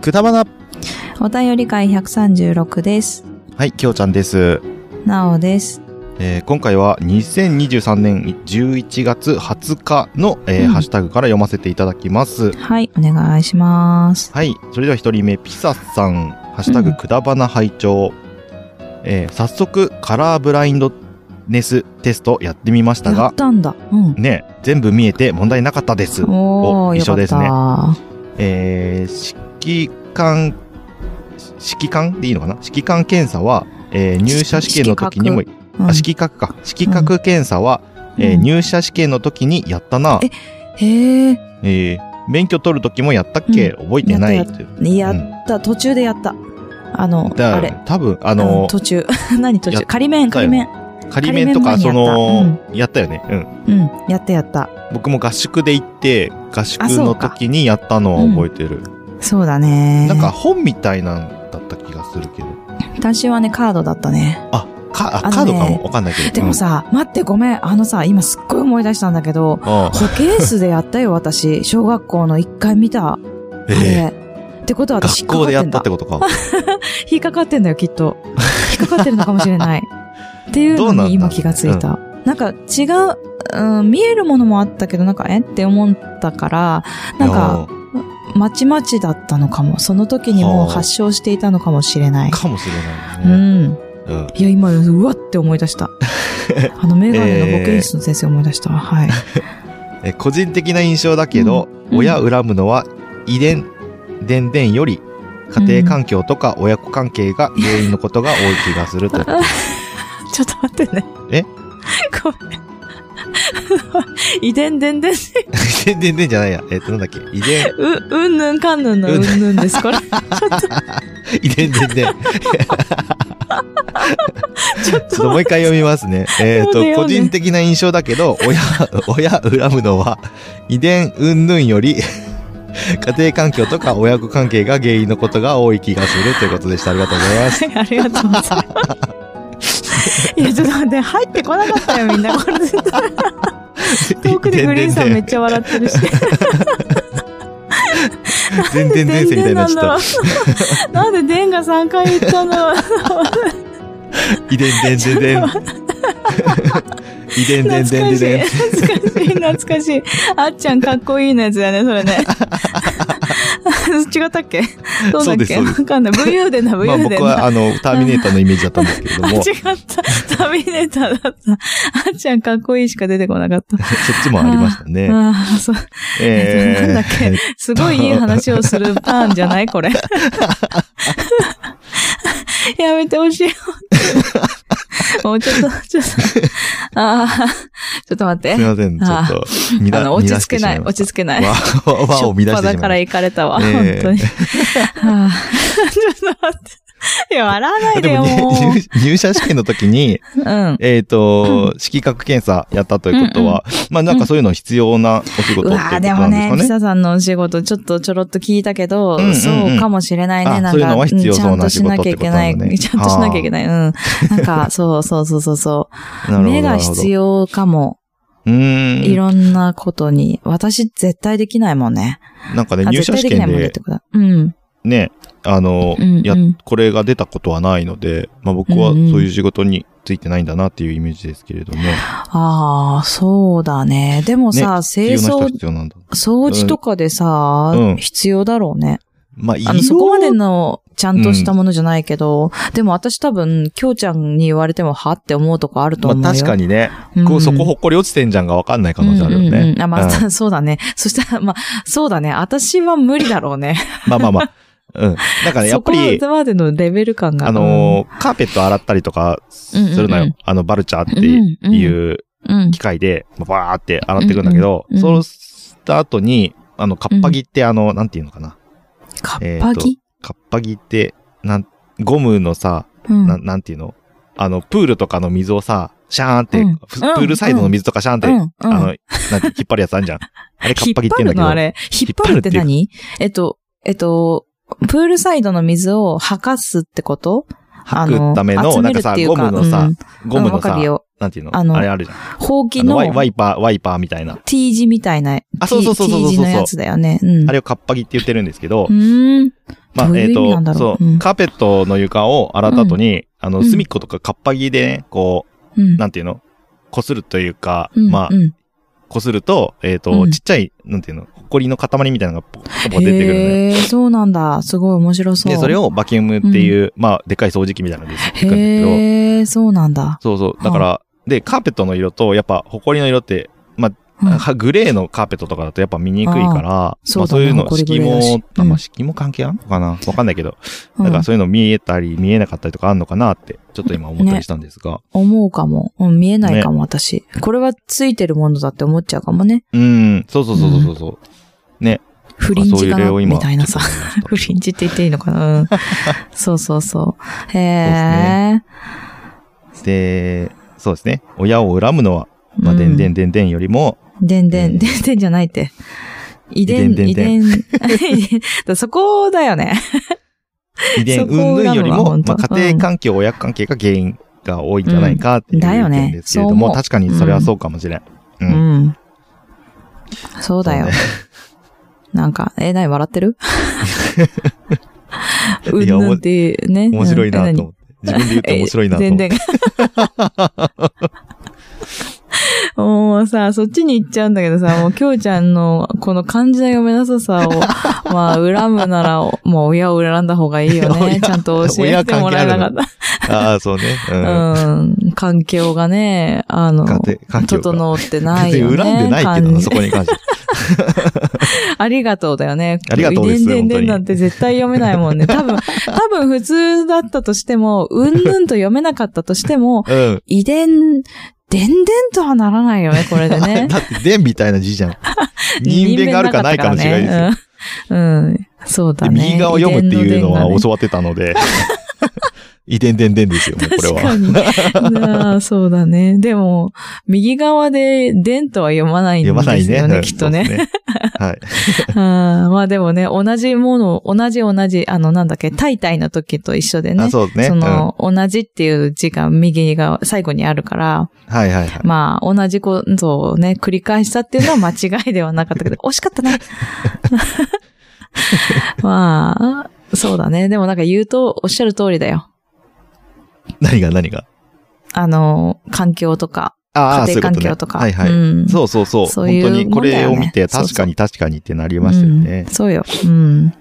くだばな。お便り会136です。はい、きょうちゃんです。なおです。えー今回は2023年11月20日の、えーうんハッシュタグから読ませていただきます。はい、お願いします。はい、それでは一人目、ピサさん、ハッシュタグうんくだばな拝聴えー早速、カラーブラインドネステストやってみましたがたんだ。うん。ね、全部見えて問題なかったです。おー、お一緒ですねえー指揮官、指揮官でいいのかな？指揮官検査は、えー入社試験の時にも、指揮官か。指揮官検査は、えーうん入社試験の時にやったな。えへえ、えー免許取る時もやったっけ、覚えてないやっって。やった、途中でやった。あの、だあれ。多分、ああの、途中。何途中仮面、仮面。仮面とか、その、やったよね。うん。うん、やったやった。僕も合宿で行って、合宿の時にやったのを覚えてる。そうだね。なんか、本みたいなんだった気がするけど。私はね、カードだったね。あ、か、あねカードかもわかんないけど。でもさ、待ってごめん。あのさ、今すっごい思い出したんだけど、うん、あ保健室でやったよ、私。小学校の一回見た。あえれ。ってことはー私学校でやったってこことか。引っかかってんだよ、きっと。引っかかってるのかもしれない。っていうのに今気がついた。なんか違う、うん、見えるものもあったけど、なんか、え？って思ったから、なんか、まちまちだったのかも。その時にもう発症していたのかもしれない。かもしれうないね。ん。うん。いや、今、うわって思い出した。あの、メガネの保健室の先生思い出したわ。はい。え個人的な印象だけど、うん親恨むのは遺伝、伝々より、家庭環境とか親子関係が原因のことが多い気がすると。ちょっと待ってね。えごめん。遺伝伝伝遺伝伝々じゃないや。えっ、と、なんだっけ？遺伝、う、うんぬんかんぬんのうんぬんです、これ。遺伝伝々。ちょっともう一回読みますね。えっ、と、読んで読んで個人的な印象だけど、親、親恨むのは、遺伝云々より、家庭環境とか親子関係が原因のことが多い気がするということでした。ありがとうございます。はい、ありがとうございます。いや、ちょっと待って、入ってこなかったよ、みんな。これ絶対。遠くでグリーンさんめっちゃ笑ってるし。全然前世みたいになっちゃった。た。なんで電が3回言ったの？遺伝伝伝伝。遺伝伝伝伝。懐かしい、懐かしい。あっちゃんかっこいいのやつだよね、それね。違ったっけ？どうだっけ？わかんない。武勇伝だ、武 まあ勇伝だ。僕はあの、ターミネーターのイメージだったんですけれど あ、違も、っそた。ターミネーターだった。あっちゃんかっこいいしか出てこなかった。っちもありましたね。ああ、そう。えっとなんだっけ？すごいいい話をするターンじゃないこれ。やめてほしい。もうちょっと、ちょっと、ああ、ちょっと待って。すいません、ちょっと、みあの、落ち着けない、落ち着けない。わ、わ、わを乱してしまいだから行かれたわ、ええ本当に。はあ、ちょっと待って。いや、笑わないでよ。入入社試験の時に、うん。えっと、色覚検査やったということは、まあなんかそういうの必要なお仕事っていうことうわーでもね、なんですかね。ピサさんのお仕事ちょっとちょろっと聞いたけど、うんうんうんそうかもしれないね。あなんか、そういうのは必要ちゃそうんなとしなきゃいけない。仕事ってことなのねちゃんとしなきゃいけない。うん。なんか、そ うそうそうそうそう。なるほど目が必要かも。うーん。いろんなことに。私絶対できないもんね。なんかね、あ入社試験で絶対できないもんねって、ことだ。うん。ね、あの、うんうんや、これが出たことはないので、まあ僕はそういう仕事についてないんだなっていうイメージですけれども。ああ、そうだね。でもさ、清必要な人は掃。掃除とかでさ、うん必要だろうね。まあ、あの、そこまでのちゃんとしたものじゃないけど、でも私多分、きょうちゃんに言われてもはって思うとこあると思うよ。まあ確かにね、うんこうそこほっこり落ちてんじゃんがわかんない可能性あるよね。うんうんうんあ、まあ、うんそうだね。そしたら、まあ、そうだね。私は無理だろうね。まあまあまあ。うん。なんかね、やっぱりそ、こまでのレベル感が。あのーカーペット洗ったりとかするのよ。うんうんうんあの、バルチャーってうんいううん、うん機械で、バーって洗っていくんだけど、うんうんそうした後に、あの、カッパギってあの、なんていうのかな。カッパギ、カッパギって、なん、ゴムのさ、うんななんていうの？あの、プールとかの水をさ、シャーンって、うんふプールサイドの水とかシャーンって、うんうんあの、なんて引っ張るやつあるじゃん。あれカッパギって言うんだけど。引っ張るのあれ？引っ張るって何？えっと、えっと、プールサイドの水を吐かすってこと？吐くための、集なんかさ、めるっていうゴムのさ、ゴムうんわのさ。なんていうの？あのあれあるじゃん。ほうきのワイパー、ワイパーみたいな。T 字みたいな、あそうそうそうそうそう T 字のやつだよね。うん。あれをカッパギって言ってるんですけど、うーん。まあ、えっ、と、そう、カーペットの床を洗った後に、あの、うん隅っことかカッパギでね、こう。なんていうの？擦るというか、うんまあう、ん擦ると、えっ、と、うんちっちゃい、なんていうの、ほこりの塊みたいなのがポコポコ出てくるのね。そうなんだ。すごい面白そう。で、それをバキュームっていう、まあ、でかい掃除機みたいなので吸っていくんだけど、へえ、そうなんだ。そうそう。だから、で、カーペットの色と、やっぱ、ほこりの色って、まあ、グレーのカーペットとかだとやっぱ見にくいから、そうだねまあそういうの、埃敷も、あまあうん敷も関係あるのかな？わかんないけど、うんだからそういうの見えたり見えなかったりとかあんのかなって、ちょっと今思ったりしたんですが。思うかも。うん、見えないかも、私。これはついてるものだって思っちゃうかもね。うん、そうそうそうそうそう。ね。フリンジかな？みたいなさ フリンジって言っていいのかな？うん。そうそうそう。へえ。で、そうですね。親を恨むのは、まあ、うんでんでんでんでんよりも、でんでん、でんでんじゃないって。遺伝、遺遺伝 そこだよね。遺伝そこを云々よりも、まあ、家庭環境、親関係が原因が多いんじゃないかっていうだよね意見ですけれども、確かにそれはそうかもしれん。う。うんん。そうだよ。なんか、え、なに笑ってる？うんぬんってね。面白いなうんと思って。自分で言って面白いなと思って。全然。もうさ、そっちに行っちゃうんだけどさ、もう、きょうちゃんの、この漢字の読めなささを、まあ、恨むなら、もう親を恨んだ方がいいよね。親ちゃんと教えてもらえなかった。ああ、そうね。うん。うん。環境がね、あの、整ってない別よね。に恨んでないけどな、そこに関して。ありがとうだよね。ありがとうですでんでん本当になんて絶対読めないもんね。多分、多分普通だったとしても、うんぬんと読めなかったとしても、うん。遺伝、でんでんとはならないよね、これでね。だって、伝みたいな字じゃん。人弁があるかないかの違いですよ。よ。うん。うんそうだでね。右側を読むっていうのは教わってたので、遺伝伝伝ですよ、もうこれは。確かに。ああそうだね。でも、右側で、でんとは読まないん読まないね。ですよね、うんきっとね。そうですはい。あーまあでもね、同じもの、同じ同じ、あの、なんだっけ、タイタイの時と一緒でね。あ、そうね。そうんの、同じっていう字が右が最後にあるから、はいはいはい。まあ、同じことをね、繰り返したっていうのは間違いではなかったけど、惜しかったね。まあ、そうだね。でもなんか言うと、おっしゃる通りだよ。何が何が？あの、環境とか、ああ、家庭環そういうことね境とか。はいはい。うんそうそうそう。そういう本当にこれを見て、確かに確かにってなりましたよねうん。そうよ。うん。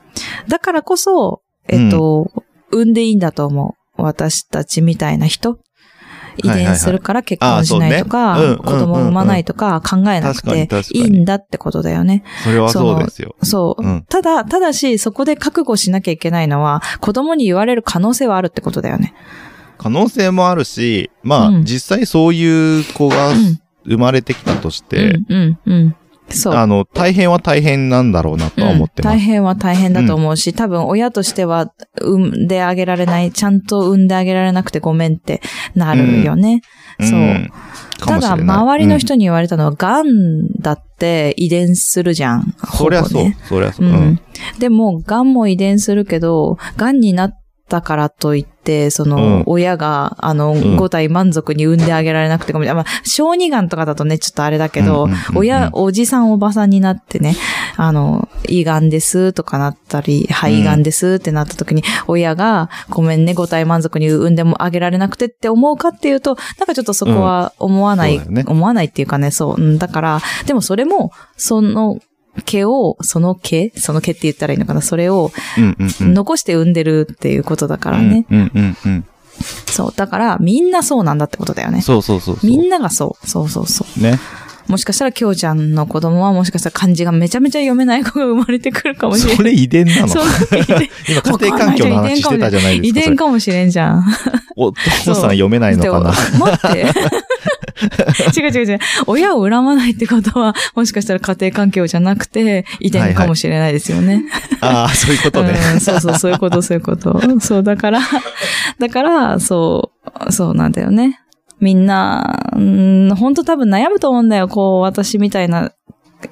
だからこそ、えっと、産んでいいんだと思う。私たちみたいな人。遺伝するから結婚しないとか、子供を産まないとか考えなくていいんだってことだよね。それはそうですよ。そう。うんただ、ただし、そこで覚悟しなきゃいけないのは、子供に言われる可能性はあるってことだよね。可能性もあるし、まあ、うん実際そういう子がうん生まれてきたとして、うん、うん、うん。そう。あの、大変は大変なんだろうなとは思ってうん大ます。変は大変だと思うし、多分親としては産んであげられない、ちゃんと産んであげられなくてごめんってなるよね。そう。ただ、周りの人に言われたのは、癌だって遺伝するじゃん。うんそりゃそう。そりゃそう。ううんん。でも、癌も遺伝するけど、癌になったからといって、その、うん。親が、あの、ん。五体満足に産んであげられなくてごめん。まあ、小児癌とかだとね、ちょっとあれだけど、親、おじさんおばさんになってね、あの、胃癌ですとかなったり、肺癌ですってなった時に、親が、ごめんね、五体満足に産んでもあげられなくてって思うかっていうと、なんかちょっとそこは思わない、思わないっていうかね、そう。うんだから、でもそれも、その、毛を、その毛その毛って言ったらいいのかな？それを。残して産んでるっていうことだからね。そう。だから、みんなそうなんだってことだよね。そうそうそう。みんながそう。そうそうそう。ね。もしかしたら、きょうちゃんの子供はもしかしたら漢字がめちゃめちゃ読めない子が生まれてくるかもしれない。それ遺伝なの？今家庭環境の話してたじゃないですか。遺伝かもしれんじゃん。お父さん読めないのかな？待って。違う違う違う。親を恨まないってことは、もしかしたら家庭環境じゃなくて、遺伝かもしれないですよね。ああ、そういうことね。うん、そうそう、そういうこと、そういうこと。そう、だから、だから、そう、そうなんだよね。みんな、うん、本当多分悩むと思うんだよ。こう、私みたいな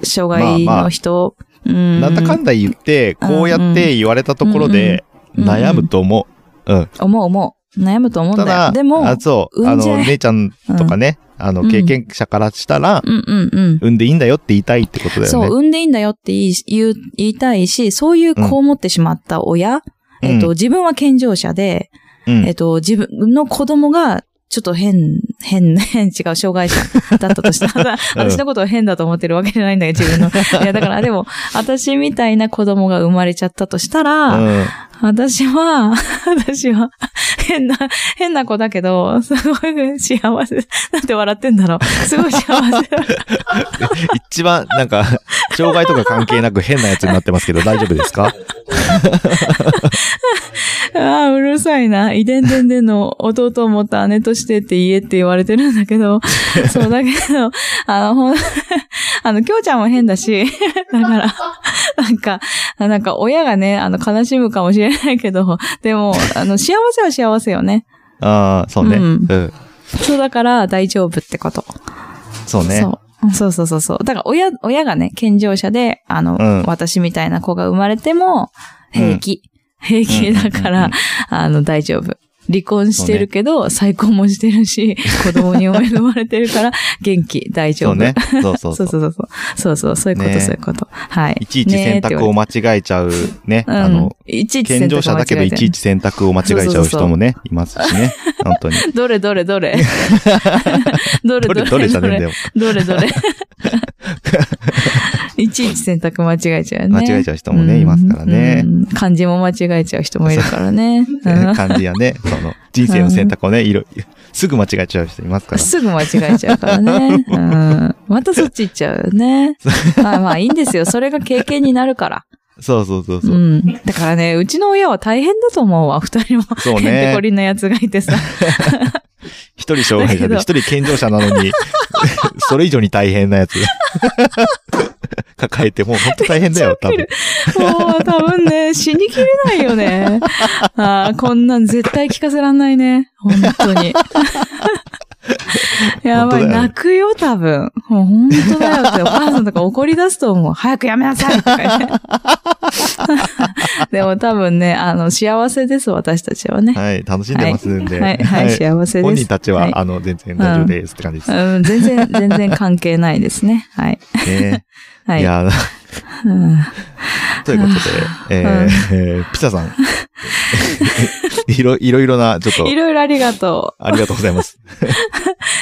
障害の人。うん。なんだかんだ言って、こうやって言われたところで、悩むと思う。うん。思う思悩むと思うんただよ。だ、でも、あそう、あの、姉ちゃんとかね、あの、うん経験者からしたら、うんうんうん。産んでいいんだよって言いたいってことだよね。そう、産んでいいんだよって言い言いたいし、そういう子を持ってしまった親、えっと、うん自分は健常者で、うんえっと、自分の子供が、ちょっと変、変、変、違う、障害者だったとしたら、私のことを変だと思ってるわけじゃないんだけど、自分の。いや、だから、でも、私みたいな子供が生まれちゃったとしたら、うん。私は、私は、変な、変な子だけど、すごい幸せ。なんて笑ってんだろう。すごい幸せ。一番、なんか、障害とか関係なく変なやつになってますけど、大丈夫ですか？ああ、うるさいな。遺伝伝での弟を持った姉としてって言えって言われてるんだけど、そうだけど、あの、ほん、あの、きょうちゃんも変だし、だから、なんか、なんか親がね、あの、悲しむかもしれないけど、でも、あの、幸せは幸せよね。ああ、そうね。ううんん。そうだから大丈夫ってこと。そうね。そう。そうそうそうそう。だから親、親がね、健常者で、あの、うん私みたいな子が生まれても、平気。平気だから、あの、大丈夫。離婚してるけど、再婚もしてるし、子供に生まれてるから、元気、大丈夫。そうね。そうそうそう う。そそうそう。そうそう、そういうこと、ねそういうこと。はい。いちいち選択をね間違えちゃうね。あの、うん、いちいち選健択常者だけどいちいち選択を間違えちゃう人もね、いますしね。本当に。どれどれどれどれどれどれじゃねえんだよ。どれどれ いちいち選択間違えちゃうね。間違えちゃう人もねんいますからねうん漢字も間違えちゃう人もいるからね。うん感じやね。その、人生の選択をね、いろ、すぐ間違えちゃう人いますから。すぐ間違えちゃうからね。うん、またそっち行っちゃうよね。まあまあいいんですよ。それが経験になるから。そうそうそうそうう。ん。だからね、うちの親は大変だと思うわ。二人も。そうへんてねこ。りんなやつがいてさ。一人障害者でだ一人健常者なのに、それ以上に大変なやつ。抱えて、もう本当大変だよ、多分。もう多分ね、死にきれないよね。ああ、こんなん絶対聞かせらんないね。本当に。やばい、ね泣くよ、多分。もう本当だよって、お母さんとか怒り出すと思う。早くやめなさいとかね。でも多分ね、あの、幸せです、私たちはね。はい、楽しんでますんで。はい、はい、幸せです。本人たちは、はいあの、全然大丈夫ですって感じです。うん、全然、全然関係ないですね。はい。ね。はい。いや、うんということで、えーえーピザさん。いろ、いろいろな、ちょっとい、ろいろありがとありがとうございます。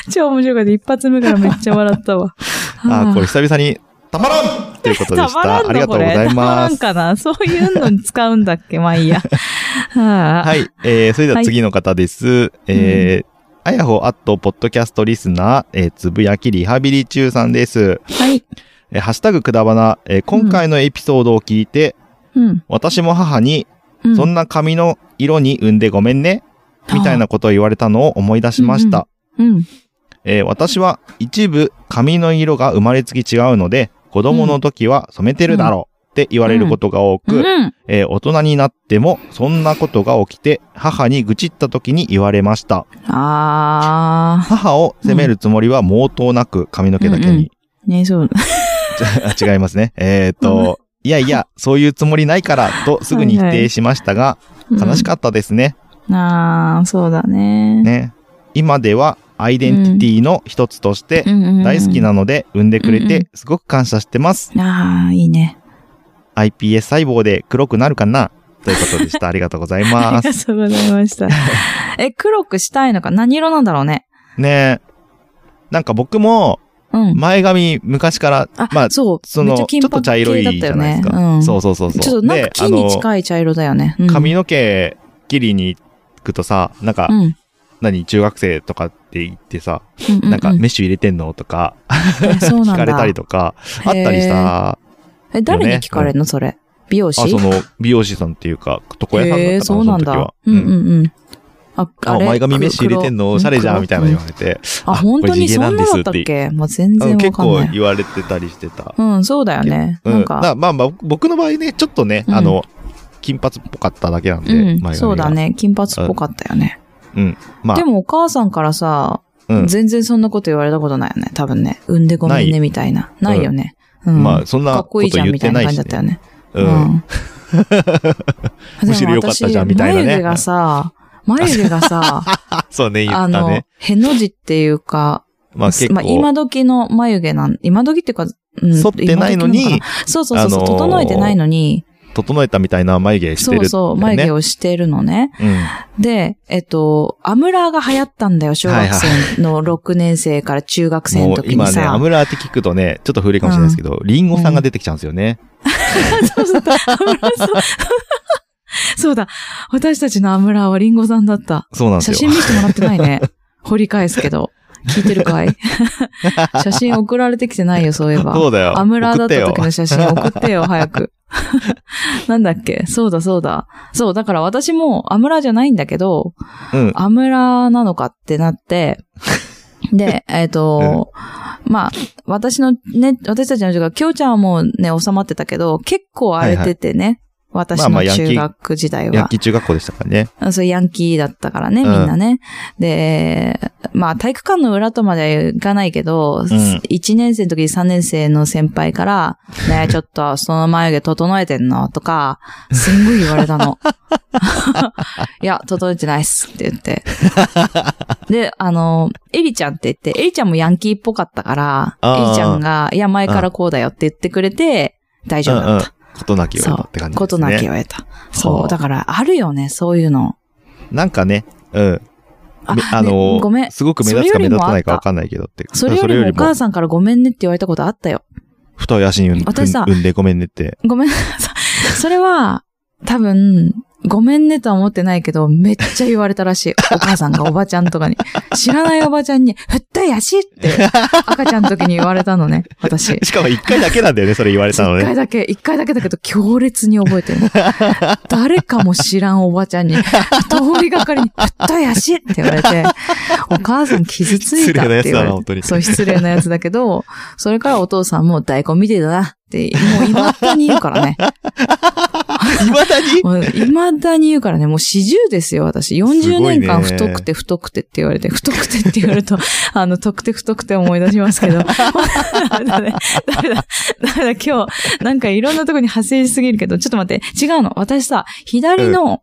う。超面白かった。一発目からめっちゃ笑ったわ。あー、これれ久々に、たまらんということでした。たまらんのありがとうございこれたまらます。んかなそういうのに使うんだっけまあいいや。は。はいい。えー、それでは次の方です。えー、あやほアットポッドキャストリスナー、えー、つぶやきリハビリ中さんです。はい。えー、ハッシュタグくだばな、えー、今回のエピソードを聞いて、うん。私も母に、うん。そんな髪の色に産んでごめんね、みたいなことを言われたのを思い出しました。うん。えー私は一部髪の色が生まれつき違うので、子供の時は染めてるだろうって言われることが多く、大人になってもそんなことが起きて、母に愚痴った時に言われました。あ母を責めるつもりは毛頭なく髪の毛だけに。ー。ね、そう。あ 違いますね。えっ、と、いやいや、そういうつもりないから、とすぐに否定しましたが、悲しかったですね。った。あー、そうだね。ね。今ではアイデンティティの一つとしてうんうんうん大好きなので産んでくれうんうんてすごく感謝してます。あー、いいね。iPS 細胞で黒くなるかな？ということでした。ありがとうございあます。りがとうございました。え、黒くしたいのか？何色なんだろうね。ねなんか僕もうん。前髪昔から、あ、まあ、そう。その、ちょっと茶色いじゃないですか。ねうんそうそうそうそう。ちょっとなんかに近い茶色だよね。うん髪の毛切りに行くとさ、なんか、うん。何、中学生とかって言ってさ、うんうんうなんか、メッシュ入れてんのとか。聞かれたりとか、あったりさ、え、誰に聞かれるのそれ？美容師？あ、その、美容師さんっていうか、床屋さんだったかな、そうなんだ。うんうんうん。あ、あ、前髪メッシュ入れてんの？おしゃれじゃん？みたいなの言われて。あ、本当にそんなだったっけ？もう全然わかんない。構言われてたりしてた。うん、そうだよね。うん。なんだかまあまあ、僕の場合ね、ちょっとね、うんあの、金髪っぽかっただけなんで、うん、前髪がそうだ。ね。金髪っぽかったよね。うん。まあで、もお母さんからさ、うん。全然そんなこと言われたことないよね。多分ね。産んでごめんね、みたいな。ないよね。うん。まあ、そんなかっこいいじゃん、こと言っみたいなてないしね。感じだったよね。うん。むしろ良かったじゃんみたいなね眉毛がさ、眉毛がさ、そうね、言あのったね。、への字っていうか、まあ結構、まあ、今時の眉毛なん、今時っていうか、うん、剃ってないのに今時なかなそうそうそうそう、あのー整えてないのに、整えたみたいな眉毛してる、そうそう、眉毛をしてるのね。うん。で、えっと、アムラーが流行ったんだよ、小学生の 6年生から中学生の時に今ね、さ。アムラーって聞くとね、ちょっと古いかもしれないですけど、リンゴさんが出てきちゃうんですよね。そうそう、アムラーそう。そうだ、私たちのアムラーはリンゴさんだった。そうなんですよ。写真見せてもらってないね。掘り返すけど。聞いてるかい？写真送られてきてないよ、そういえば。そうだよ。アムラーだった送時の写真送ってよ、早く。なんだっけ？そうだそうだ。そう、だから私もアムラーじゃないんだけど。うん。アムラーなのかってなって、で、えっ、と、まあ、私のね、私たちの授業、きょうちゃんはもうね、収まってたけど、結構荒れててね、私の中学時代は。ヤンキー中学校でしたからね。あそう、ヤンキーだったからね、うんみんなね。で、まあ、体育館の裏とまではいかないけど、ん1年生の時に3年生の先輩から、ねえ ちょっと、その眉毛整えてんのとか、すんごい言われたの。いや、整えてないっすって言って。で、あの、エリちゃんって言って、エリちゃんもヤンキーっぽかったから、エリちゃんが、いや、前からこうだよって言ってくれて、大丈夫だった。ことなきを得たって感じですね。ことなき言われた。そう。はあだから、あるよね、そういうの。なんかね、うん。あめあのねごめんすごく目立つか目立たないかわかんないけどって。それよりもお母さんからごめんねって言われたことあったよ。太い足に産んでごめんねって。ごめんなさい。それは、多分、ごめんねとは思ってないけど、めっちゃ言われたらしい。お母さんがおばちゃんとかに。知らないおばちゃんに、太い足って、赤ちゃんの時に言われたのね、私。しかも一回だけなんだよね、それ言われたのね。一回だけ、一回だけだけど強烈に覚えてる。誰かも知らんおばちゃんに、通りがかりに、太い足って言われて、お母さん傷ついたって言わ失礼なやつだなれ本当にて。そう、失礼なやつだけど、それからお父さんも大根見てたなって、もう未だに言うからね。未だに？未だに言うからね、もう四十ですよ、私。すご40いね年間太くて太くてって言われて、太くてって言われると、あの、太くて太くて思い出しますけど。ダメだね。ダメだ。ダメだ、今日、なんかいろんなところに派生しすぎるけど、ちょっと待って、違うの。私さ、左の、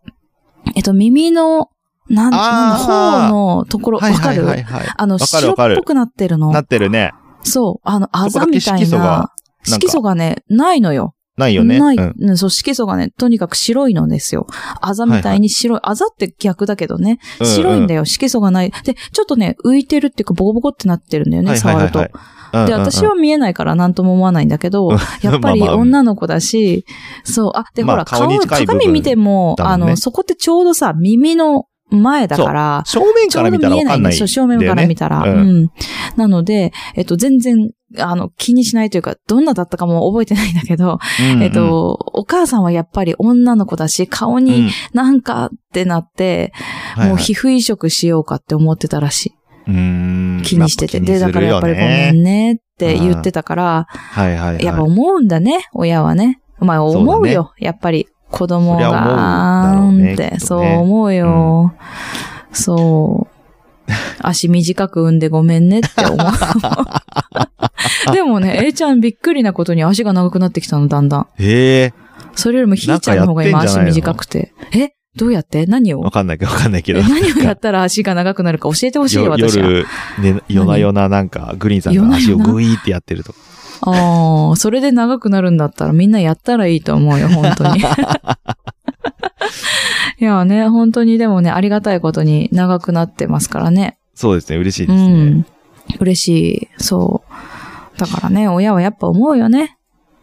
えっと、耳の、なん、なんのところ、わかるはいはい。あの、白っぽくなってるのな。ってるね。そう、あの、あざみたいな。色素がね、ないのよ。ないよね。ない、うんうんそう、色素がね、とにかく白いのですよ。あざみたいに白い。あざって逆だけどね。白いんだよ。よ。色素がない。で、ちょっとね、浮いてるっていうか、ボコボコってなってるんだよね、はいはいはいはい触ると。で、うんうんうん私は見えないから何とも思わないんだけどうん、やっぱり 女の子だし、そう、あ、で、まあほら、顔、鏡見ても、あの、そこってちょうどさ、耳の前だから、正面から見たらないんですよ、わかんないんだよね。正面から見たら。ううんん。なので、えっと、全然、あの、気にしないというか、どんなだったかも覚えてないんだけど、うんえっと、お母さんはやっぱり女の子だし、顔うんになんかってなって、はいはいもう皮膚移植しようかって思ってたらしい。うーん気にしてて。で、だからやっぱりごめね。んねって言ってたから、はいはいはい。やっぱ思うんだね、親はね。まあ思うよ、やっぱり子供が、って、そう思うよ。そう。足短く産んでごめんねって思う。でもね、A ちゃんびっくりなことに足が長くなってきたの、だんだん。へえ。それよりもひーちゃんの方が今足短くて。え？どうやって？何を？わかんないけどわかんないけど。え何をやったら足が長くなるか？教えてほしいよ、よ私は。夜、ね、夜な夜ななんか、グリーンさんが足をグイーってやってると。ああ、それで長くなるんだったらみんなやったらいいと思うよ、本当に。いやね、本当にでもね、ありがたいことに長くなってますからね。そうですね、嬉しいうですね。ん。嬉しい。そう。だからね、親はやっぱ思うよね。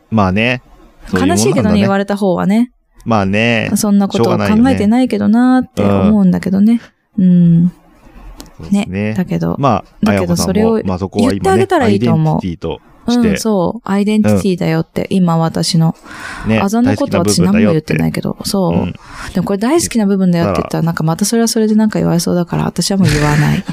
まあね。そうう悲しいけどね、言われれた方はね。まあね。そんなことを考えてないけどなーって思うんだけどね。うん。ね。だけど、まあ、だけどそれを言ってあげたらいいと思うしてん、、そう。アイデンティティだよって、今私の。ね、あざのことは私何も言ってないけど、そう。うんでもこれ大好きな部分だよって言ったら、なんかまたそれはそれでなんか言われそうだから、私はもう言わない。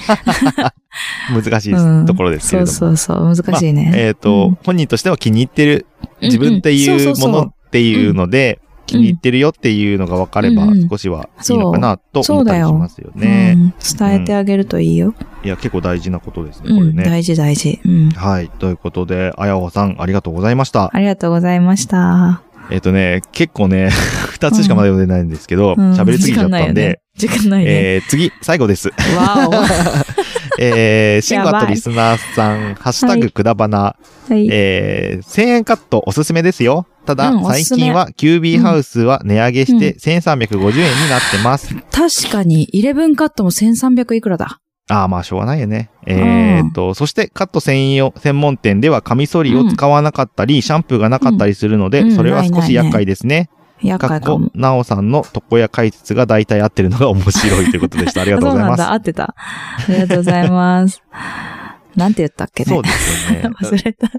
難しいうんところですけそうれども。そうそう、難しいね。えっと、うん本人としては気に入ってる、自分っていうものっていうので、気に入ってるよっていうのが分かれば少しはいいのかなと思ったりしますようね。ん伝えてあげるといいよ。いや、結構大事なことですね、うん、これね。大事大事。うん。はい。ということで、あやほさん、ありがとうございました。ありがとうございました。えっ、とね、結構ね、二つしかまだ読んでないんですけど、うん喋、りすぎちゃったんで、時間ないよね。えー、次、最後です。わ えー、シンゴアとリスナーさん、ハッシュタグくだばな、お。はい。えー、1000円カットおすすめですよ。ただ、うん最近はキュービーハウスは値上げして1350円になってます。確かに、11カットも1300いくらだ。ああ、まあ、しょうがないよね。えー、っと、そしてカット専用、専門店ではカミソリを使わなかったり、シャンプーがなかったりするので、うんそれは少し厄介ですね。厄介かも。、なおさんの床屋解説が大体合ってるのが面白いということでした。ありがとうございます。そうなんだ、合ってた。ありがとうございます。なんて言ったっけね。そうですよね。忘れた。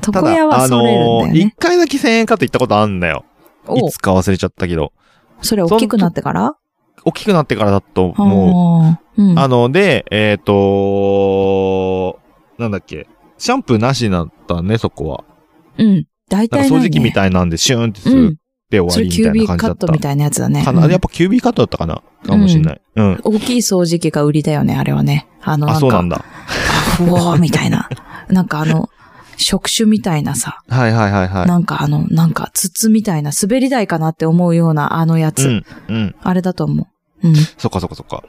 た床屋はあそれるんだのー、一よね。回だけ1000円カット行ったことあんだよ。おいつか忘れちゃったけど。それ大きくなってから？大きくなってからだと思う。うん。う。あの、で、えっ、となんだっけ。シャンプーなしになったね、そこは。うん。大体ね。掃除機みたいなんで、シューンってするうん。で終わりみたいな感じだったーカット。みたいなやつだね。かな、うんやっぱキュービーカットだったかなかもしんない。うん。大きい掃除機が売りだよね、あれはね。あの、なあ、んか、そうなんだ。ふわーみたいな。なんかあの、触手みたいなさ、はいはいはいはい。なんかあの、なんか筒みたいな、滑り台かなって思うようなあのやつ。うん、うん。あれだと思う。うん。そっかそっかそっか。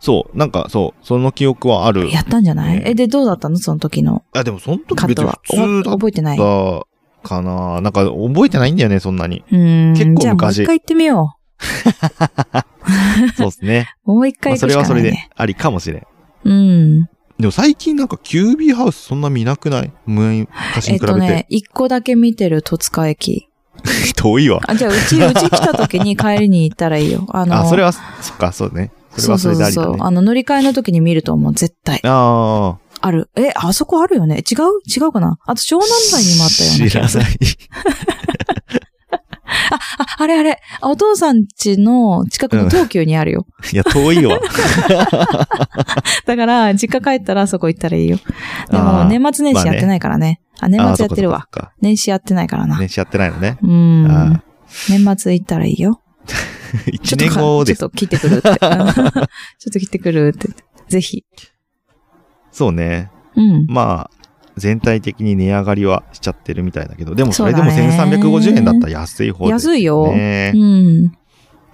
そう、なんかそう、その記憶はある。やったんじゃない、ねえ、で、どうだったの？その時のあ、でもその時。別に普通覚えてない？かななんか覚えてないんだよね、そんなに。ーん。結構じゃあもう昔一回行ってみよ そうですね。う。もう一まあそ回行くしかない、ね。れはそれでありかもしれん。うん。でも最近なんかキュービーハウスそんな見なくない？昔えっに比べて。とね、一個だけ見てる戸塚駅。遠いわ。あ、じゃあ、うち、うち来た時に帰りに行ったらいいよ。あの、あ、それは、そっか、そうね。それはそれでありだね。そうそうそう。あの、乗り換えの時に見ると思う、絶対。あある。え、あそこあるよね？違う？違うかな？あと、湘あ。南台にもあったような気がする。知らない。あ、あれあれ。あお父さん家の近くの東急にあるよ。いや、遠いわ。だから、実家帰ったらそこ行ったらいいよ。でも、年末年始やってないからね。あ、年末やってるわ。年始やってないからな。年始やってないのね。うんあ。年末行ったらいいよ。一年後ですちょっ。と来てくるって。うんちょっと来てくるって。ぜひ。そうね。うん。まあ、全体的に値上がりはしちゃってるみたいだけど、でもそれでもそうだね1350円だったら安い方です安いよ。ねう。ん。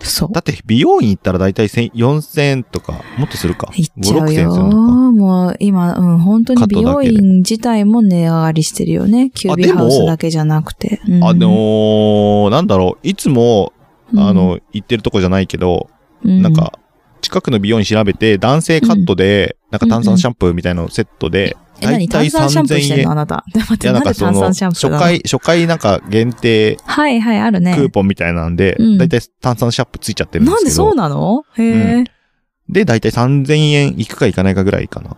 そう。だって美容院行ったらだいたい4000円とか、もっとするか。行っちゃ5、う6000円するよ。もう今、うん、本当に美容院自体も値上がりしてるよね。キュービーハウスだけじゃなくて。うんあ、で、も、なんだろう、いつも、あの、行ってるとこじゃないけど、うん、なんか、近くの美容院調べて、男性カットで、なんか炭酸シャンプーみたいなのセットで、え、何炭酸シャンプーしてんの？あなた。で 待って、なで炭なんんかその、酸シャンプー初回、初回なんか限定はいはい、あるね。クーポンみたいなんでうん、だいたい炭酸シャンプーついちゃってるんでけど。なんですそうなの？へえ、うんで、だいたい3000円いくかいかないかぐらいかな。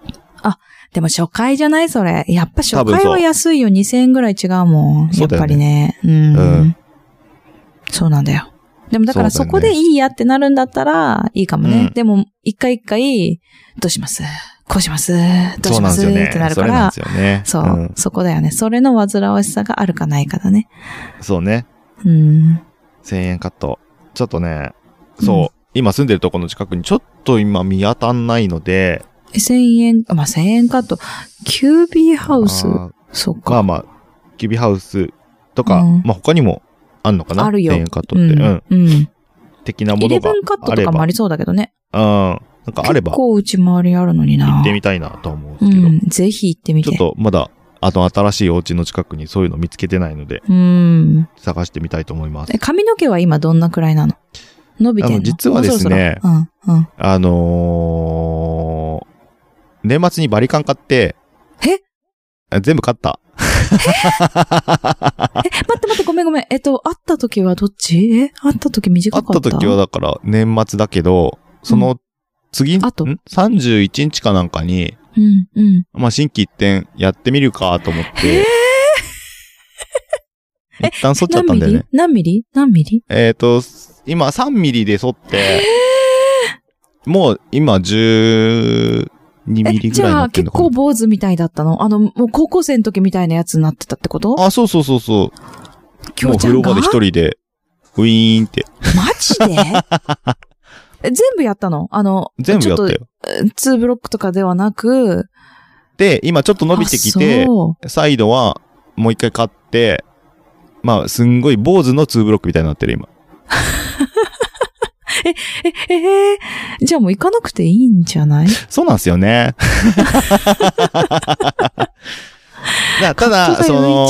でも初回じゃないそれ。やっぱ初回は安いよ。2000円ぐらい違うもん。やっぱりね。うん。うんそうなんだよ。でもだからそこでいいやってなるんだったら、いいかもね。うんでも、一回一回、どうします？こうしますどうそうします。ってなるからで、すよね。そう、んそこだよね。それの煩わしさがあるかないかだね。そうね。うん。1000円カット。ちょっとね、そう、うん今住んでるとこの近くにちょっと今見当たんないので、え1000円、まあ、1000円カット。キュービーハウス？あそうか。ーまあまあ、キュビハウスとか、うんまあ他にもあんのかな？あるよ ?1000 円カットって。うん。うん。うん。的なもイレのがブンカットあれば。とかもありそうだけどね。うん。なんかあれば結、構うち周りあるのにな。行ってみたいなとは思うんでうすけど、ん。ぜひ行ってみて。ちょっとまだ、あの新しいお家の近くにそういうの見つけてないので、うん。探してみたいと思いますえ、。髪の毛は今どんなくらいなの？伸びてんの？実はですねもうそろそろうん、うん。あのー、年末にバリカン買って、え？あ全部買った。え、待って待って、ごめんごめん。えっと、会った時はどっち？え？会った時短かった？会った時はだから年末だけど、その次、ん？あと ?31 日かなんかに、うん、うん。まあ、新規一点やってみるかと思っへて、一旦剃っちゃったんだよね。何ミリ？何ミリ？えっ、と、今3ミリで剃って、もう今12ミリえ、ぐじゃあらいになってん結構のかな。坊主みたいだったの？あの、もう高校生の時みたいなやつになってたってこと？あ、そうそうそうそう。きょうちゃんがもう風呂場で一人で、ウィーンって、マジで？え全部やったの？あの、全部やったよ。と、2ブロックとかではなく、で、今ちょっと伸びてきてサイドはもう一回買って、まあ、すんごい坊主の2ブロックみたいになってる、今。え、ええじゃあもう行かなくていいんじゃない？そうなんですよね。だただ、その。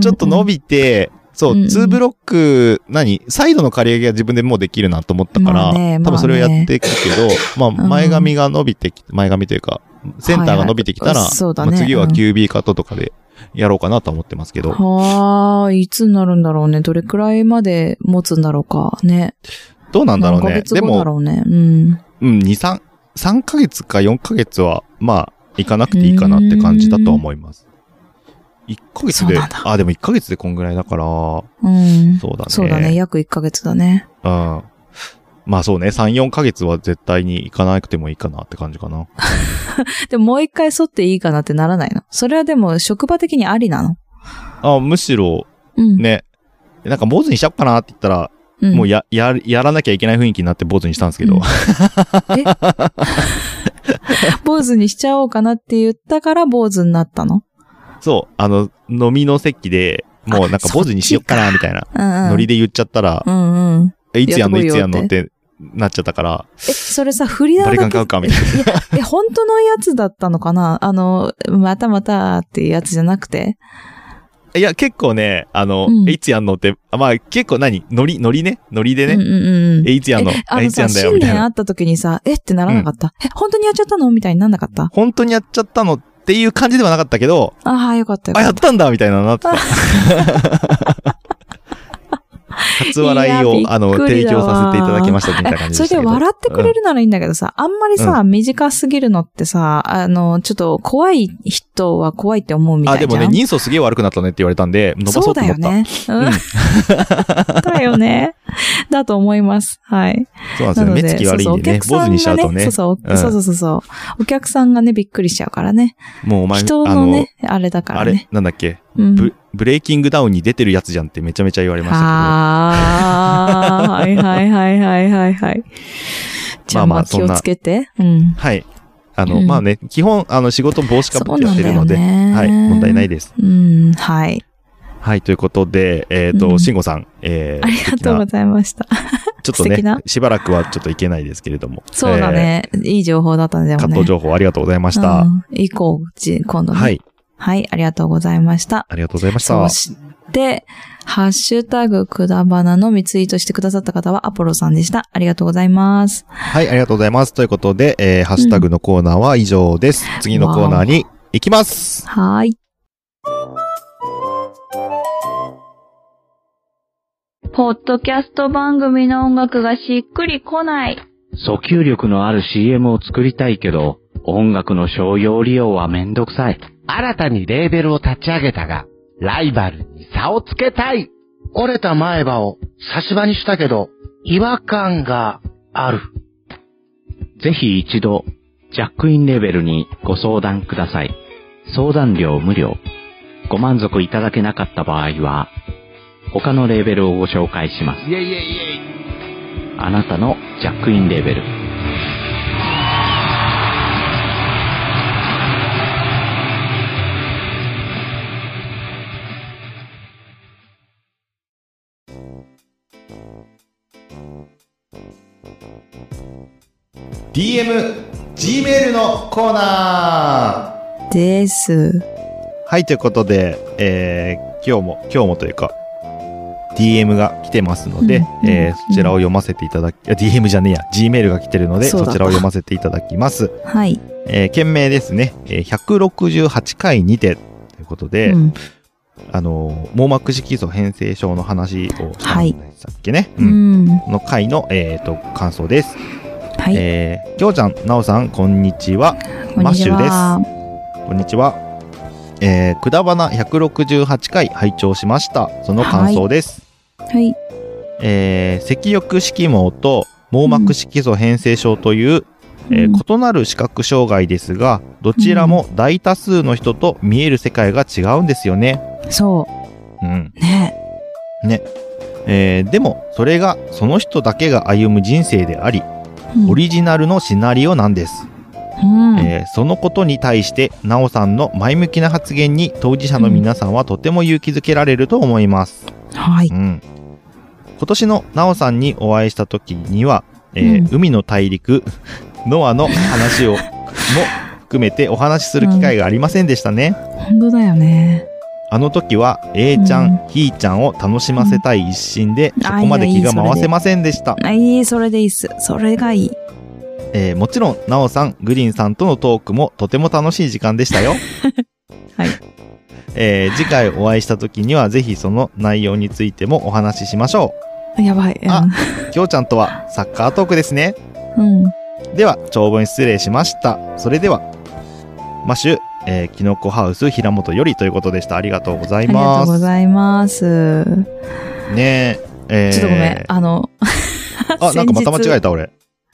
ちょっと伸びて、そう、うんうん2ブロック、何？サイドの刈り上げが自分でもうできるなと思ったから、まあね多分それをやっていくけど、まあ、ん前髪が伸びてきて、前髪というか、センターが伸びてきたら、はいはいまあ次はうん QB カットとかでやろうかなと思ってますけど、はあ、いつになるんだろうね？どれくらいまで持つんだろうか？ね。どうなんだろうね？でも、うん。うん、2、3、3ヶ月か4ヶ月は、まあ、行かなくていいかなって感じだとは思います。1ヶ月であ、でも1ヶ月でこんぐらいだから、うん。そうだね。そうだね。約1ヶ月だね。うん。まあそうね、3、4ヶ月は絶対に行かなくてもいいかなって感じかな。でももう一回剃っていいかなってならないの？それはでも職場的にありなの？あ、むしろ、うん。ね、なんか坊主にしちゃおうかなって言ったら、うんもうや、や、やらなきゃいけない雰囲気になって坊主にしたんですけど、うんえ？坊主にしちゃおうかなって言ったから坊主になったの？そう、あの、飲みの席で、もうなんか坊主にしよっかなみたいな、うんうん。ノリで言っちゃったら、うんうん。えいつやんのいつやんのってなっちゃったから、え、それさ、振りだけバリカン買うかみたいな。いや、え、本当のやつだったのかな？あの、またまたっていうやつじゃなくて？いや、結構ね、あの、うん。えいつやんのって、あまあ結構何？ノリ、ノリね？ノリでね、うんうんうん。えいつやんの？えあいつやんだよ新みたいな。年会った時にさ、えってならなかった、え、本当にやっちゃったの？みたいになんなかった？本当にやっちゃったのっていう感じではなかったけど、ああ、よかったよあ。やったたんだみたいななってた。初笑いいやびっくり、だわをあの、提供させていただきましたみたいな感じそれででしたけど。笑ってくれるならいいんだけどさ、あんまりさ、短すぎるのってさ、あの、ちょっと怖い人は怖いって思うみたあ、いじゃん。でもね、人相すげえ悪くなったねって言われたんで、伸ばそそううと思った。だよね。うん。だよね。だと思います。はい。そうなんですよ。目つき悪いんでね。坊主にしちゃうとねそう。そう、うんそうそうそう。お客さんがね、びっくりしちゃうからね。もうお前、人あのね、あれだかあれらね。、なんだっけ、うんブ、ブレイキングダウンに出てるやつじゃんってめちゃめちゃ言われましたああ、はいはいはいはいはい はい。じゃあまあ気をつけて。うん。けど。はい。あの、うんまあね、基本、あの、仕事帽子かぶってやってるので、はい、問題ないです。うん、はい。はい、ということで、えっ、と、うん慎吾さん、えー、ありがとうございました。ちょっとね、しばらくはちょっといけないですけれども。そうだね。いい情報だったんでえー。もね。カット情報ありがとうございました。うん。行こう、じ今度ね。はい。はい、ありがとうございました。ありがとうございました。そして、ハッシュタグくだばなのミツイートしてくださった方はアポロさんでした。ありがとうございます。はい、ありがとうございます。ということで、えー、ハッシュタグのコーナーは以上です。次のコーナーに行きます。はーい。ポッドキャスト番組の音楽がしっくりこない。訴求力のある CM を作りたいけど、音楽の商用利用はめんどくさい。新たにレーベルを立ち上げたが、ライバルに差をつけたい。折れた前歯を差し歯にしたけど、違和感がある。ぜひ一度、ジャックインレベルにご相談ください。相談料無料。ご満足いただけなかった場合は、他のレーベルをご紹介します。イェイイェイイェイ。あなたのジャックインレベル。DM、Gmail のコーナーです。はい、ということで、えー、今日も、今日もというか、DM が来てますので、うんえーうんそちらを読ませていただき、いや、DM じゃねえや、Gmail が来てるので、そちらを読ませていただきます。はい。えー、件名ですね、えー、168回にて、ということで、うんあのー網膜色素変性症の話をしたんでしたっけね、ううんん。の回の、えっ、と、感想です。はい。えー、きょうちゃん、なおさん、こんにちは。こんにちはマッシュこんにちは。えー、くだばな168回拝聴しました。その感想です。はい。えー、赤翼色盲と網膜色素変性症という、えーうん異なる視覚障害ですが、どちらも大多数の人と見える世界が違うんですよね。そうん。う。ね。えーでも、それがその人だけが歩む人生であり、うんオリジナルのシナリオなんです。うん。えーそのことに対して、なおさんの前向きな発言に当事者の皆さんはとても勇気づけられると思います。はい。うん。今年のなおさんにお会いした時には、えーうん海の大陸、ノアの話を、も含めてお話しする機会がありませんでしたね。本当だよね。あの時は A ちゃん、うんひーちゃんを楽しませたい一心で、うんそこまで気が回せませんでした。あ、いい、それでいいっす。それがいい。えーもちろん、なおさん、グリーンさんとのトークもとても楽しい時間でしたよ。はい。えー次回お会いした時にはぜひその内容についてもお話ししましょやばい。あう。きょうちゃんとはサッカートークですね。うん。では、長文失礼しました。それでは、マッシュ、えー、キノコハウス平本よりということでした。ありがとうございありがとます。うございます。ねえ、えーちょっとごめん。あの、あ、なんかまた間違えた俺。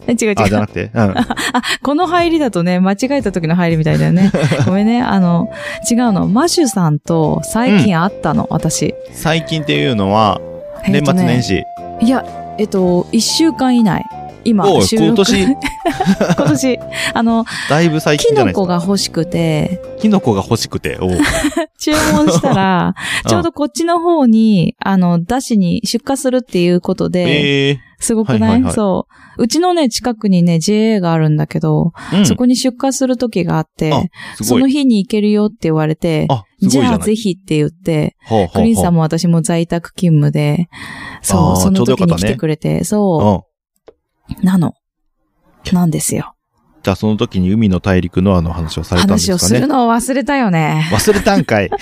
え違う違あ、じゃなう。くて？うん。この入りだとね、間違えた時の入りみたいだよね。ごめんね。あの、違うの。マシュさんと最近会ったの、私。最近っていうのは、年末年始。いや、えっと、一週間以内。今今年、今年、あの、だいぶ最近キノじゃないですか。コが欲しくて、キノコが欲しくて。注文したら、ちょうどこっちの方に、あの、出しに出荷するっていうことで、ええすごくない,、はいはいはいそう。うちのね、近くにね、JA があるんだけど、うん。そこに出荷する時があって。その日に行けるよって言われて、じゃ。あぜひって言って、ほうほうほうクリーンさんも私も在宅勤務で、そう、その時に来てくれて、うん。そう、なの。なんですよ。じゃあその時に海の大陸ノアの話をされたんですかね。話をするのを忘れたよね。忘れたんかい。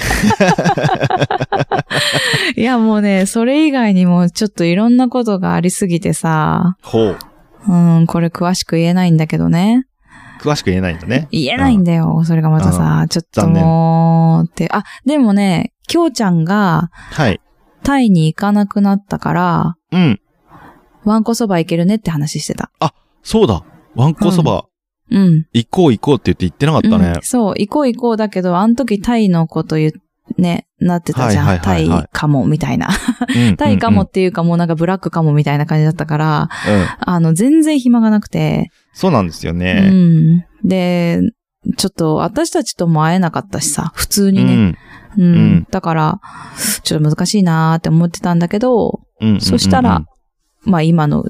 いやもうね、それ以外にもちょっといろんなことがありすぎてさ、ほう。うん、これ詳しく言えないんだけどね。詳しく言えないんだね。言えないんだよ、それがまたさ、ちょっともう、って。あ、でもね、きょうちゃんがはい。タイに行かなくなったから、うん。ワンコそば行けるねって話してた。そうだ。ワンコそば、うん。行こう行こうって言って行ってなかったねうん。そう、行こう行こうだけど、あの時タイのこと言う、ね、なってたじゃん。はいはいはいはいタイかも、みたいな。うんタイかもうんっていうかもうなんかブラックかもみたいな感じだったから、うんうんあの、全然暇がなくて、そうなんですようね。ん。で、ちょっと私たちとも会えなかったしさ、普通にね。うんうん。うんだから、ちょっと難しいなーって思ってたんだけど、うんうんうんそしたら、まあ今の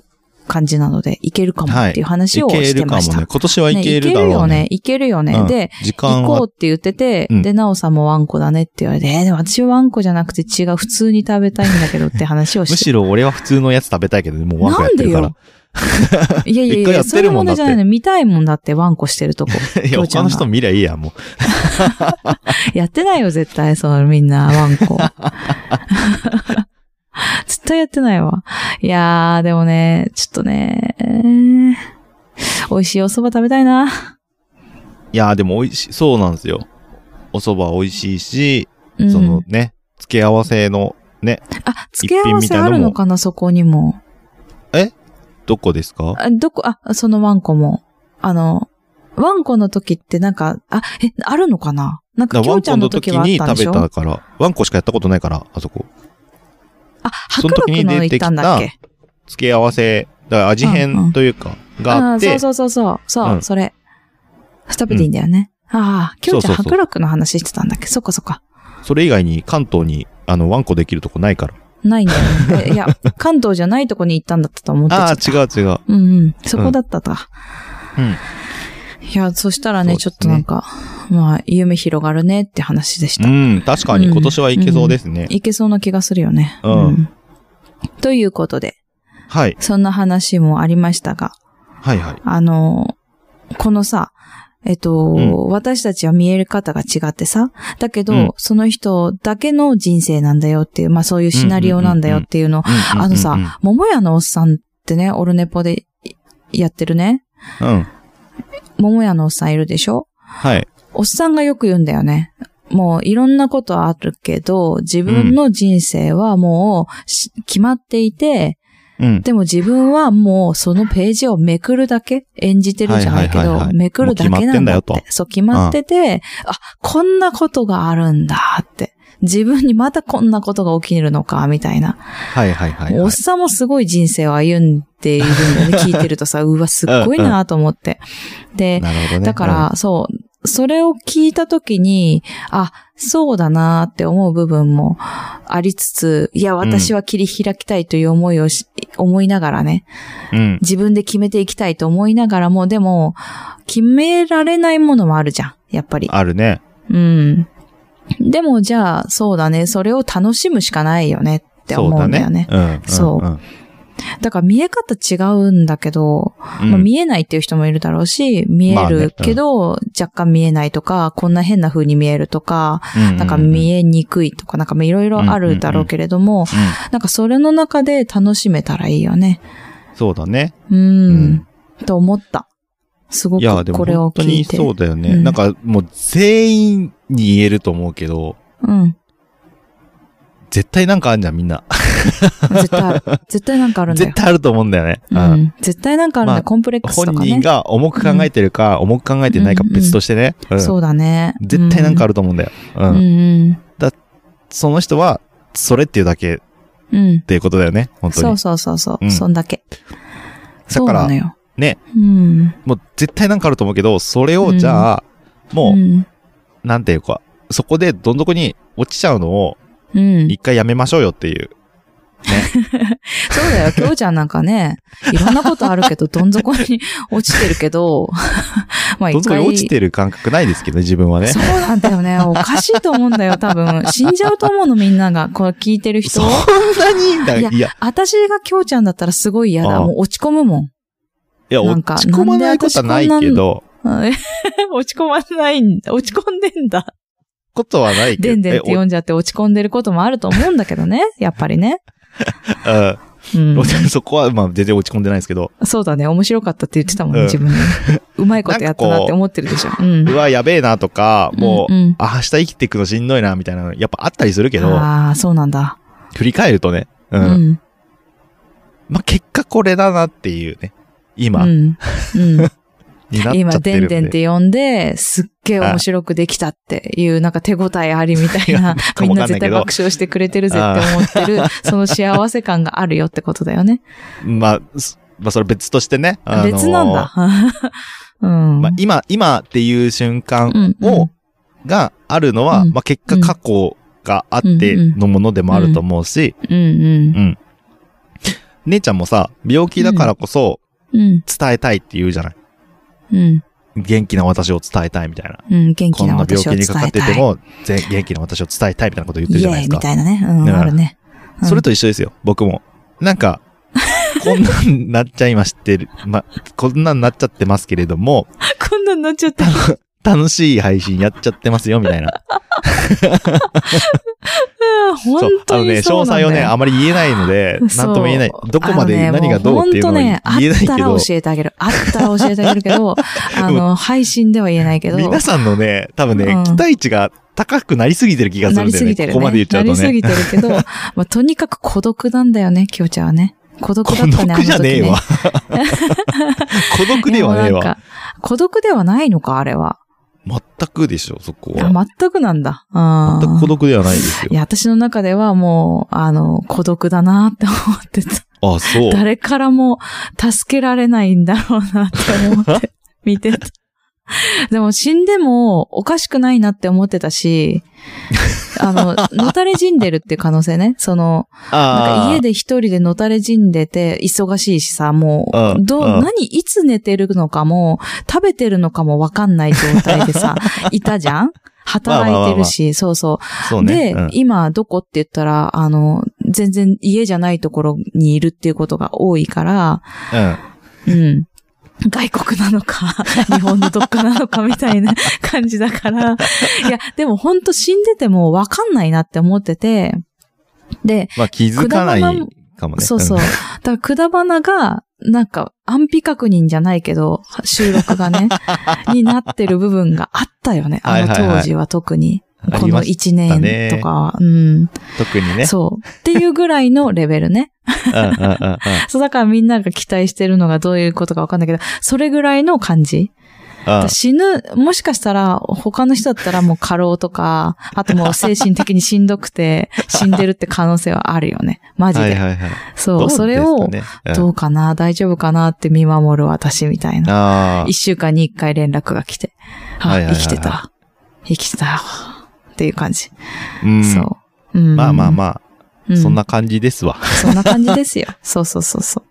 感じなので、いけるかもっていう話をいけしてました。るかもね。今年はいけるねいけだろうね。るよね。いけるよね。うんで、時間は行こうって言ってて、うんで、なおさんもワンコだねって言われて、えーでも私はワンコじゃなくて違う、普通に食べたいんだけどって話をむして。しろ俺は普通のやつ食べたいけど、もうワンコやってるから。いやいやいや、そういうるものじゃないの。見たいもんだって、ワンコしてるとこ。いや、他の人見りゃいいや、もう。やってないよ、絶対、そう、みんな、ワンコ。絶対やってないわ。いやー、でもね、ちょっとね、美味しいお蕎麦食べたいな。いや、でも美味しい、そうなんですよ。お蕎麦美味しいし、うん、そのね、付け合わせの、ね、あ、付け合わせあるのかな、そこにも。どこですか？あどこ、あ、そのワンコも。あの、ワンコの時ってなんか、あ、え、あるのかな？なんか、きょうちゃんのコの時時はあっに食べたんでしょ？たから、ワンコしかやったことないから、あそこ。あ、その時に白楽の行ったんだっ出てけ付け合わせ、だから味うんうん変というか、があって、そうそうそうそう。そう、うんそれ。食べていいんだよね。ああ、きょうちゃんそうそうそう白楽の話してたんだっけ？そっかそっか。それ以外に関東に、あの、ワンコできるとこないから。ないんだよね。えいや、関東じゃないとこに行ったんだったと思ってちゃああ。違う違う。うんうん。そこだったか。うん。いや、そしたらね、ちょっとなんか、まあ、夢広がるねって話でした。うん、確かに今年はいけそうですね。いけそうな気がするよね。うんということで、はい。そんな話もありましたが、はいはい。あの、このさ、えっと、うん私たちは見える方が違ってさ、だけど、うんその人だけの人生なんだよっていう、まあそういうシナリオなんだよっていうのを、あのさ、桃屋のおっさんってね、オルネポでやってるね、うん、うん。桃屋のおっさんいるでしょ？はい。おっさんがよく言うんだよね。もういろんなことあるけど、自分の人生はもうし決まっていて、うん。でも自分はもうそのページをめくるだけ演じてるじゃないけどめくるだけなんだって。そう、決まってて、あ、こんなことがあるんだって。自分にまたこんなことが起きるのか、みたいな。はいはいはい、はい。おっさんもすごい人生を歩んでいるんだよね。聞いてるとさ、うわ、すっごいなと思って。で、なるほどね。だから、そう、それを聞いたときに、あ、そうだなって思う部分もありつつ、いや、私は切り開きたいという思いをし、思いながらね、うん、うん。自分で決めていきたいと思いながらも、でも、決められないものもあるじゃん、やっぱり。あるね。うん。でも、じゃあ、そうだね、それを楽しむしかないよねって思うんだよね。そうだね。うん。そううんだから見え方違うんだけど、うんまあ、見えないっていう人もいるだろうし、見えるけど、若干見えないとか、こんな変な風に見えるとか、うんなんか見えにくいとか、なんかいろいろあるだろうけれども、うんなんかそれの中で楽しめたらいいよね。そうだね。うん。んと思った。すごいや、でもくこれを本当に聞いて。そうだよね。うんなんかもう全員に言えると思うけど、うん。絶対なんかあるじゃん、みんな。絶対ある。絶対なんかあるんだよ絶。対あると思うんだよね。ううんん。絶対なんかあるんだよ。まあコンプレックスとかね。本人が重く考えてるか、重く考えてないか別としてね。うんそうだね。絶対なんかある。ると思うんだよ。う。うんんうん。その人は、それっていうだけっうん。ていうことだよね。本当に。そうそうそうそう。うんそんだけ。そうだからなのよ。ね。うん。もう絶対なんかあると思うけど、それをじゃあ、もう、ん。なんていうか、そこでどん底に落ちちゃうのをうん。一回やめましょうよっていう。そうだよ。きょうちゃんなんかね、いろんなことあるけど、どん底に落ちてるけど、まあどん。底に落ちてる感覚ないですけどね、自分はね。そうなんだよね。おかしいと思うんだよ、多分。死んじゃうと思うの、みんなが。これ聞いてる人そ。んなに？だいやいや、私がきょうちゃんだったらすごい嫌だ。もう落ち込むもん。いや、なんか落ち込まないことはないけど、うん 落ち込まないんだ。落ち込んでんだ。ことはないけど。でんでんってえ読んじゃって落ち込んでることもあると思うんだけどね。やっぱりね。お うんうん。そこは、まあ、全然落ち込んでないですけど、そうだね。面白かったって言ってたもんね、うん自分 で。うまいことやったなって思ってるでしょ。うん。うわ、やべえなとか、もう、うんうんあ、明日生きていくのしんどいな、みたいなの、やっぱあったりするけど、ああ、そうなんだ。振り返るとね、う。うんん。まあ、結果これだなっていうね、今、うん。うん。今、で。でんでんって呼んで、すっげえ面白くできたっていう、なんか手応えありみたいな、みんな絶対爆笑してくれてるぜって思ってる、その幸せ感があるよってことだよね。まあ、すまあ、それ別としてね。あのー別なんだ。うん。まあ、今、今っていう瞬間うんを、があるのは、うんまあ、結果過去があってのものでもあると思うし、うんうん。姉ちゃんもさ、病気だからこそうん。伝えたいって言うじゃない。うん。元気な私を伝えたいみたいな。うん。元気こんな病な私を伝気にかかえたい。ってても、ぜ元気な私を伝えたいみたいなこと言ってるじゃないですか。たいなね。うん、うんあるね。うんそれと一緒ですよ、僕も。なんか、こんなんなっちゃいましてる。ま、こんなんなっちゃってますけれども、こんなんなっちゃって。楽しい配信やっちゃってますよ、みたいな。本当にそうなんだよ細をね、あまり言えないので、なんとも言えない。どこまで何がどうっていうのはもう本当ね、言えないけどあったら、教えてあげる。あったら教えてあげるけど、あの、配信では言えないけど。皆さんのね、多分ね、うん期待値が高くなりすぎてる気がすなるんだよね。りすぎてるね。ここまで言っちゃうとね。なりすぎてるけど、まあ、とにかく孤独なんだよね、きょうちゃんはね。孤独だ孤ったね、あの時ね。独じゃねえわ。孤独ではねえわ。孤独ではないのか、あれは。全くでしょ、そこあは。全くなんだ。うん全く孤独ではないですよい。や、私の中ではもう、あの、孤独だなって思ってた。あ、そう。誰からも助けられないんだろうなって思って 見てた。でも死んでもおかしくないなって思ってたし、あの、のたれ死んでるっていう可能性ね。その、なんかあ家で一人でのたれ死んでて忙しいしさ、もうう、ど何、いつ寝てるのかも、食べてるのかもわかんない状態でさ、いたじゃん？働いてるし、そうそう。あ、そうね。で、うん今どこって言ったら、あの、全然家じゃないところにいるっていうことが多いから、うん。うん。外国なのか、日本のどっかなのかみたいな 感じだから。いや、でも本当死んでてもわかんないなって思ってて、で、まあ気づかないかもね。そうそう。だから、くだばなが、なんか、安否確認じゃないけど、収録がね、になってる部分があったよね。あの当時は特に。あこのりまし1たね年とかは。うん。特にね。そう。っていうぐらいのレベルね。そう、だからみんなが期待してるのがどういうことかわかんないけど、それぐらいの感じ。あ死ぬ、もしかしたら、他の人だったらもう過労とか、あともう精神的にしんどくて、死んでるって可能性はあるよね。マジで。はいはいはい。そう、それどをどうかな、大丈夫かなって見守る私みたいうんな。あ一週間に一回連絡が来て、あ、はい生きてた。生きてたよ。っていう感じ。あ。うん。そう。うん、まあまあまあ、うんそんな感じですわ。そんな感じですよ。そうそうそうそう。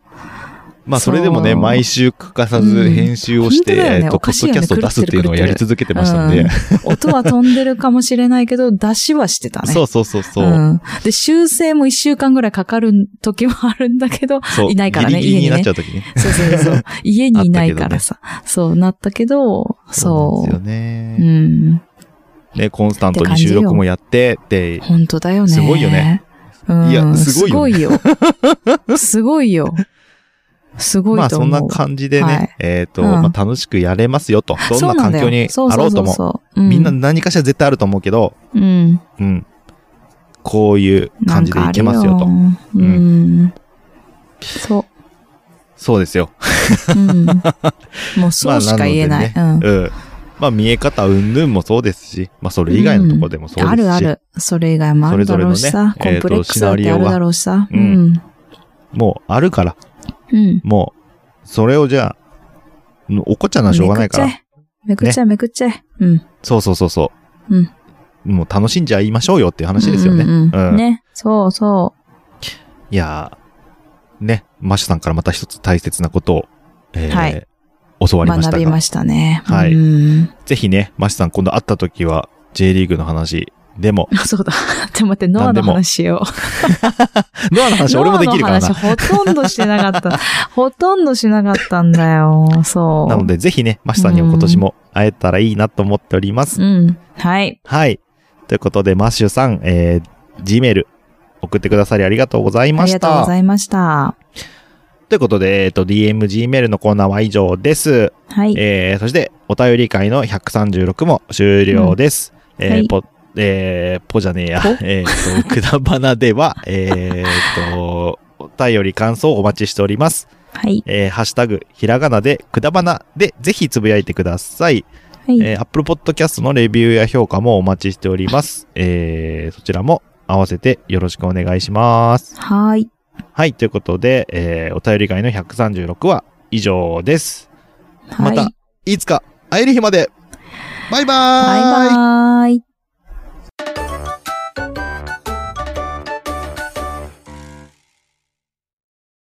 まあそれでもね、そう毎週欠かさずうん編集をして、えっと、ポッドキャストを出すっていうのをやり続けてましたんでうん。音は飛んでるかもしれないけど、出しはしてたね。そうそうそうそう。ん。で、修正も一週間ぐらいかかる時もあるんだけど、そう。いないからねギリギリに家にねなっちゃうときね。そうそうそう。家にいないからさ。そうなったけど、そう。なんですよね。うん。ね、コンスタントに収録もやって、で、本当だよね。すごいよね。うん。いやすごいよね すごいよ。すごいよ。すごまあそいと思う。んな感じでね、はいえっと、うんまあ楽しくやれますよと。どんな環境にあろうとも、そうそうそうそうみんな何かしら絶対あると思うけど、うん。うん。こういう感じでいけますよと。なんかあるようん。そそうですよ。う。うん。もうそうしか言えない。まあなのでねうん。うん。まあ見え方うんぬんもそうですし、まあそれ以外のところでもそうですし。あるある。それ以外もあるだろうしそさ。れぞれのねコンプレックスだってあるだろうしさ。うん。もうあるから、うん。もう、それをじゃあ、おこっちゃなしょうがないから。めくっちゃえ、めくっちゃえ、めくっちゃえ。うん。そうそうそうそう。うん。もう楽しんじゃいましょうよっていう話ですよね。うんうんうんね。そうそいやー、ね、マシュさんからまた一つ大切なことを、えーはい教わう。りましたが学びま、したね。はいうん。ぜひね、マシュさん今度会った時は、J リーグの話でも、あ そうだ。でも待って、ノアの話しよう。ノアの話俺もできるからノアのな。話ほとんどしてなかった。ほとんどしなかったんだよ。そう。なので、ぜひね、マシュさんにも今年も会えたらいいなと思っております。うん。はい。はい。ということで、マッシュさん、えー、Gmail 送ってくださりありがとうございありがとうました。ございました。ということで、えっ、と、DM、Gmail のコーナーは以上です。はい。えー、そして、お便り会の136も終了です。えーはいポ、えー、ポじゃねえやポ？えっ、と、くだばなでは、えっ、と、お便り感想をお待ちしております。はい。えー、ハッシュタグ、ひらがなで、くだばなで、ぜひつぶやいてください。はい。えー、Apple Podcast のレビューや評価もお待ちしております。えー、そちらも合わせてよろしくお願いします。はい。はい、ということで、えー、お便り会の136は以上です。はい。また、いつか会える日までバイバーイバイバーイ。